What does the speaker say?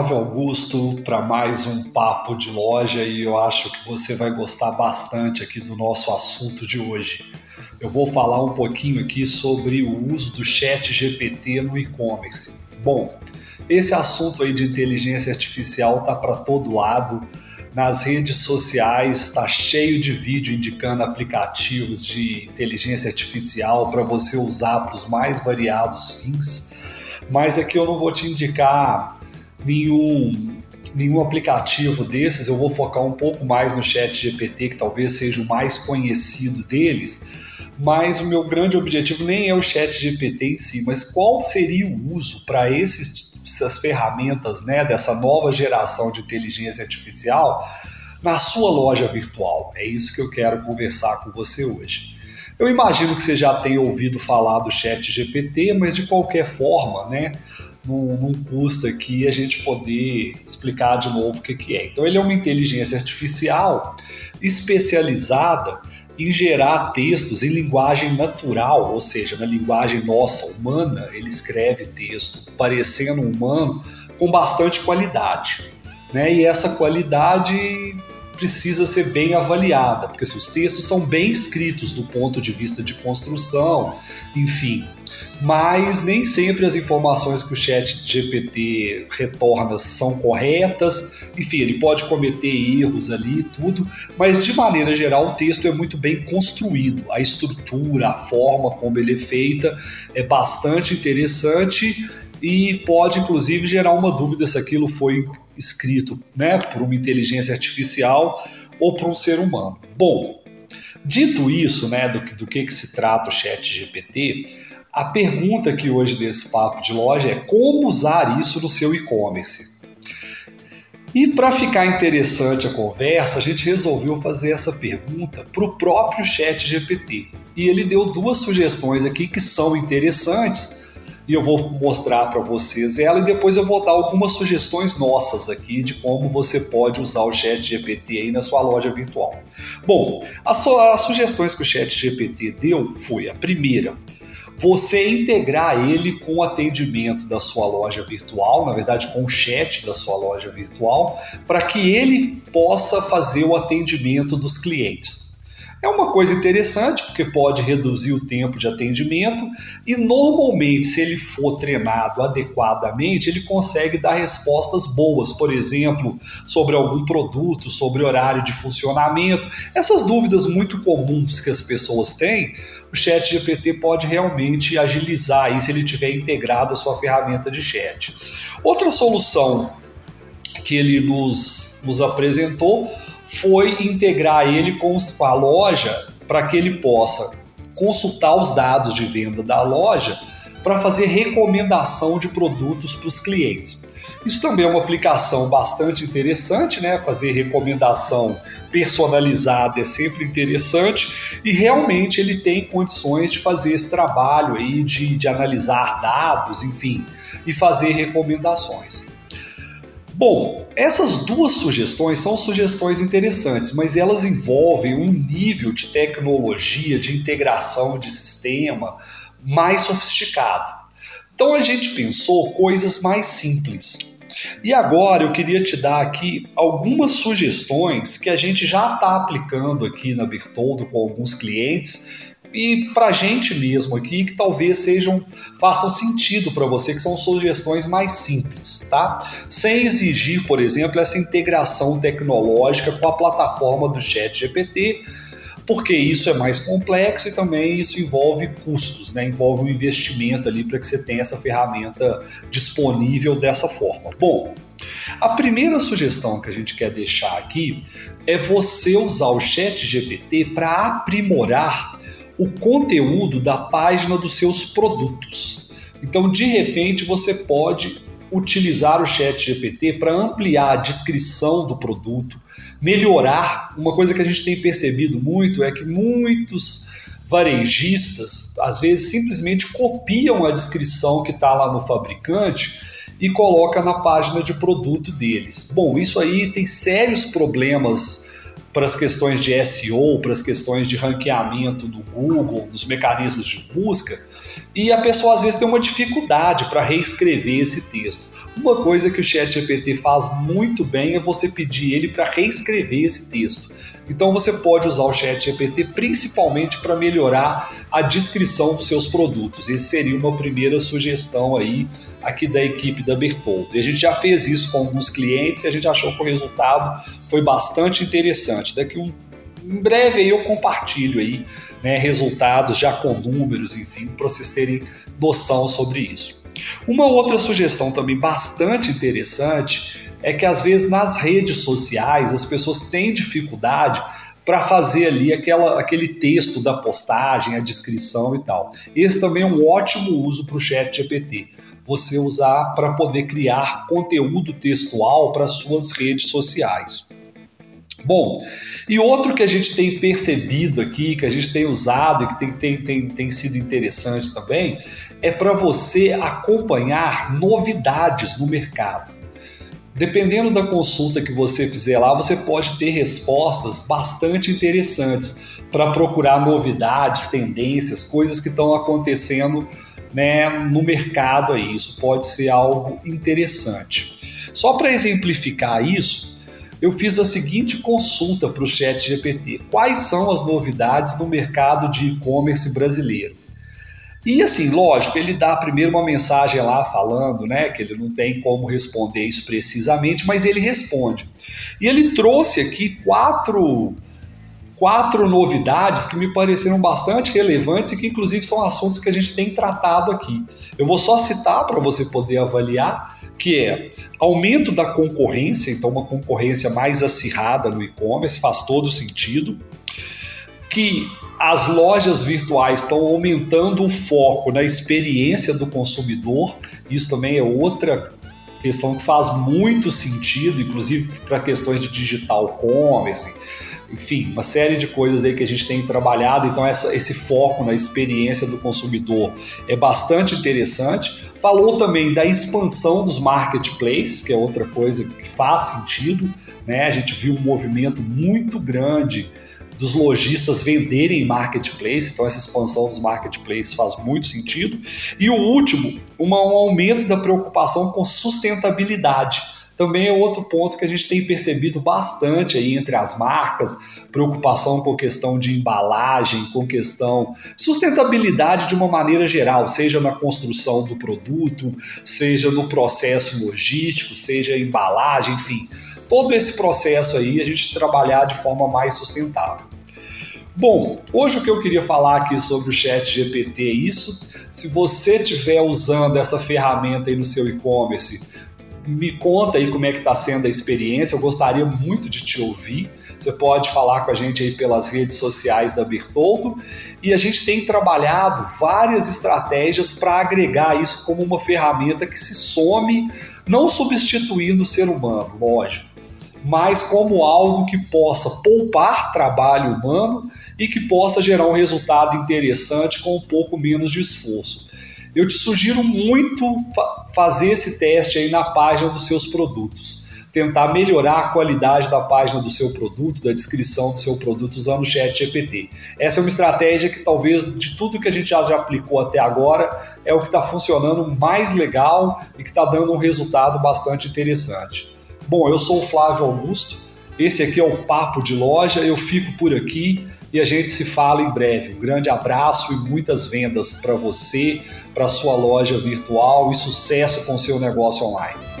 Flávio Augusto para mais um papo de loja e eu acho que você vai gostar bastante aqui do nosso assunto de hoje. Eu vou falar um pouquinho aqui sobre o uso do Chat GPT no e-commerce. Bom, esse assunto aí de inteligência artificial tá para todo lado. Nas redes sociais está cheio de vídeo indicando aplicativos de inteligência artificial para você usar para os mais variados fins. Mas aqui eu não vou te indicar nenhum, nenhum aplicativo desses, eu vou focar um pouco mais no Chat GPT, que talvez seja o mais conhecido deles. Mas o meu grande objetivo nem é o Chat GPT em si, mas qual seria o uso para essas ferramentas né, dessa nova geração de inteligência artificial na sua loja virtual? É isso que eu quero conversar com você hoje. Eu imagino que você já tenha ouvido falar do Chat GPT, mas de qualquer forma, né? Não, custa aqui a gente poder explicar de novo o que, que é. Então, ele é uma inteligência artificial especializada em gerar textos em linguagem natural, ou seja, na linguagem nossa, humana, ele escreve texto parecendo humano com bastante qualidade. Né? E essa qualidade precisa ser bem avaliada, porque se os textos são bem escritos do ponto de vista de construção, enfim, mas nem sempre as informações que o chat GPT retorna são corretas, enfim, ele pode cometer erros ali tudo, mas de maneira geral o texto é muito bem construído, a estrutura, a forma como ele é feita é bastante interessante e pode inclusive gerar uma dúvida se aquilo foi escrito né, por uma inteligência artificial ou por um ser humano. Bom, dito isso, né, do, do que, que se trata o chat GPT, a pergunta aqui hoje desse papo de loja é como usar isso no seu e-commerce. E para ficar interessante a conversa, a gente resolveu fazer essa pergunta para o próprio Chat GPT. E ele deu duas sugestões aqui que são interessantes e eu vou mostrar para vocês ela e depois eu vou dar algumas sugestões nossas aqui de como você pode usar o Chat GPT aí na sua loja virtual. Bom, as, as sugestões que o Chat GPT deu foi a primeira, você integrar ele com o atendimento da sua loja virtual, na verdade com o chat da sua loja virtual, para que ele possa fazer o atendimento dos clientes. É uma coisa interessante porque pode reduzir o tempo de atendimento e normalmente, se ele for treinado adequadamente, ele consegue dar respostas boas, por exemplo, sobre algum produto, sobre horário de funcionamento. Essas dúvidas muito comuns que as pessoas têm, o Chat GPT pode realmente agilizar isso se ele tiver integrado a sua ferramenta de chat. Outra solução que ele nos, nos apresentou foi integrar ele com a loja para que ele possa consultar os dados de venda da loja para fazer recomendação de produtos para os clientes. Isso também é uma aplicação bastante interessante, né? Fazer recomendação personalizada é sempre interessante e realmente ele tem condições de fazer esse trabalho aí de, de analisar dados, enfim, e fazer recomendações. Bom, essas duas sugestões são sugestões interessantes, mas elas envolvem um nível de tecnologia, de integração de sistema mais sofisticado. Então a gente pensou coisas mais simples. E agora eu queria te dar aqui algumas sugestões que a gente já está aplicando aqui na Bertoldo com alguns clientes e para a gente mesmo aqui que talvez sejam façam sentido para você, que são sugestões mais simples, tá? Sem exigir, por exemplo, essa integração tecnológica com a plataforma do Chat GPT, porque isso é mais complexo e também isso envolve custos, né? Envolve um investimento ali para que você tenha essa ferramenta disponível dessa forma. Bom, a primeira sugestão que a gente quer deixar aqui é você usar o Chat GPT para aprimorar o conteúdo da página dos seus produtos. Então, de repente, você pode utilizar o Chat GPT para ampliar a descrição do produto, melhorar. Uma coisa que a gente tem percebido muito é que muitos varejistas às vezes simplesmente copiam a descrição que está lá no fabricante e coloca na página de produto deles. Bom, isso aí tem sérios problemas para as questões de SEO, para as questões de ranqueamento do Google, dos mecanismos de busca, e a pessoa às vezes tem uma dificuldade para reescrever esse texto. Uma coisa que o ChatGPT faz muito bem é você pedir ele para reescrever esse texto. Então você pode usar o ChatGPT principalmente para melhorar a descrição dos seus produtos. Esse seria uma primeira sugestão aí aqui da equipe da Bertoldo. E a gente já fez isso com alguns clientes e a gente achou que o resultado foi bastante interessante. Daqui um em breve aí eu compartilho aí né, resultados já com números, enfim, para vocês terem noção sobre isso. Uma outra sugestão também bastante interessante é que às vezes nas redes sociais as pessoas têm dificuldade para fazer ali aquela, aquele texto da postagem, a descrição e tal. Esse também é um ótimo uso para o chat GPT. Você usar para poder criar conteúdo textual para suas redes sociais. Bom, e outro que a gente tem percebido aqui, que a gente tem usado e que tem, tem, tem, tem sido interessante também, é para você acompanhar novidades no mercado. Dependendo da consulta que você fizer lá, você pode ter respostas bastante interessantes para procurar novidades, tendências, coisas que estão acontecendo né, no mercado aí. Isso pode ser algo interessante. Só para exemplificar isso, eu fiz a seguinte consulta para o Chat GPT: quais são as novidades no mercado de e-commerce brasileiro? E assim, lógico, ele dá primeiro uma mensagem lá falando, né, que ele não tem como responder isso precisamente, mas ele responde. E ele trouxe aqui quatro quatro novidades que me pareceram bastante relevantes e que inclusive são assuntos que a gente tem tratado aqui. Eu vou só citar para você poder avaliar, que é aumento da concorrência, então uma concorrência mais acirrada no e-commerce, faz todo sentido, que as lojas virtuais estão aumentando o foco na experiência do consumidor, isso também é outra questão que faz muito sentido, inclusive para questões de digital commerce, enfim, uma série de coisas aí que a gente tem trabalhado. Então, essa, esse foco na experiência do consumidor é bastante interessante. Falou também da expansão dos marketplaces, que é outra coisa que faz sentido. Né? A gente viu um movimento muito grande dos lojistas venderem em marketplace, então essa expansão dos marketplaces faz muito sentido. E o último, um aumento da preocupação com sustentabilidade também é outro ponto que a gente tem percebido bastante aí entre as marcas, preocupação com questão de embalagem, com questão sustentabilidade de uma maneira geral, seja na construção do produto, seja no processo logístico, seja embalagem, enfim, todo esse processo aí a gente trabalhar de forma mais sustentável. Bom, hoje o que eu queria falar aqui sobre o Chat GPT é isso. Se você estiver usando essa ferramenta aí no seu e-commerce, me conta aí como é que está sendo a experiência. Eu gostaria muito de te ouvir. Você pode falar com a gente aí pelas redes sociais da Bertoldo. E a gente tem trabalhado várias estratégias para agregar isso como uma ferramenta que se some, não substituindo o ser humano, lógico, mas como algo que possa poupar trabalho humano e que possa gerar um resultado interessante com um pouco menos de esforço eu te sugiro muito fa fazer esse teste aí na página dos seus produtos. Tentar melhorar a qualidade da página do seu produto, da descrição do seu produto usando o Chat GPT. Essa é uma estratégia que talvez de tudo que a gente já, já aplicou até agora é o que está funcionando mais legal e que está dando um resultado bastante interessante. Bom, eu sou o Flávio Augusto, esse aqui é o Papo de Loja, eu fico por aqui e a gente se fala em breve. Um grande abraço e muitas vendas para você, para sua loja virtual e sucesso com seu negócio online.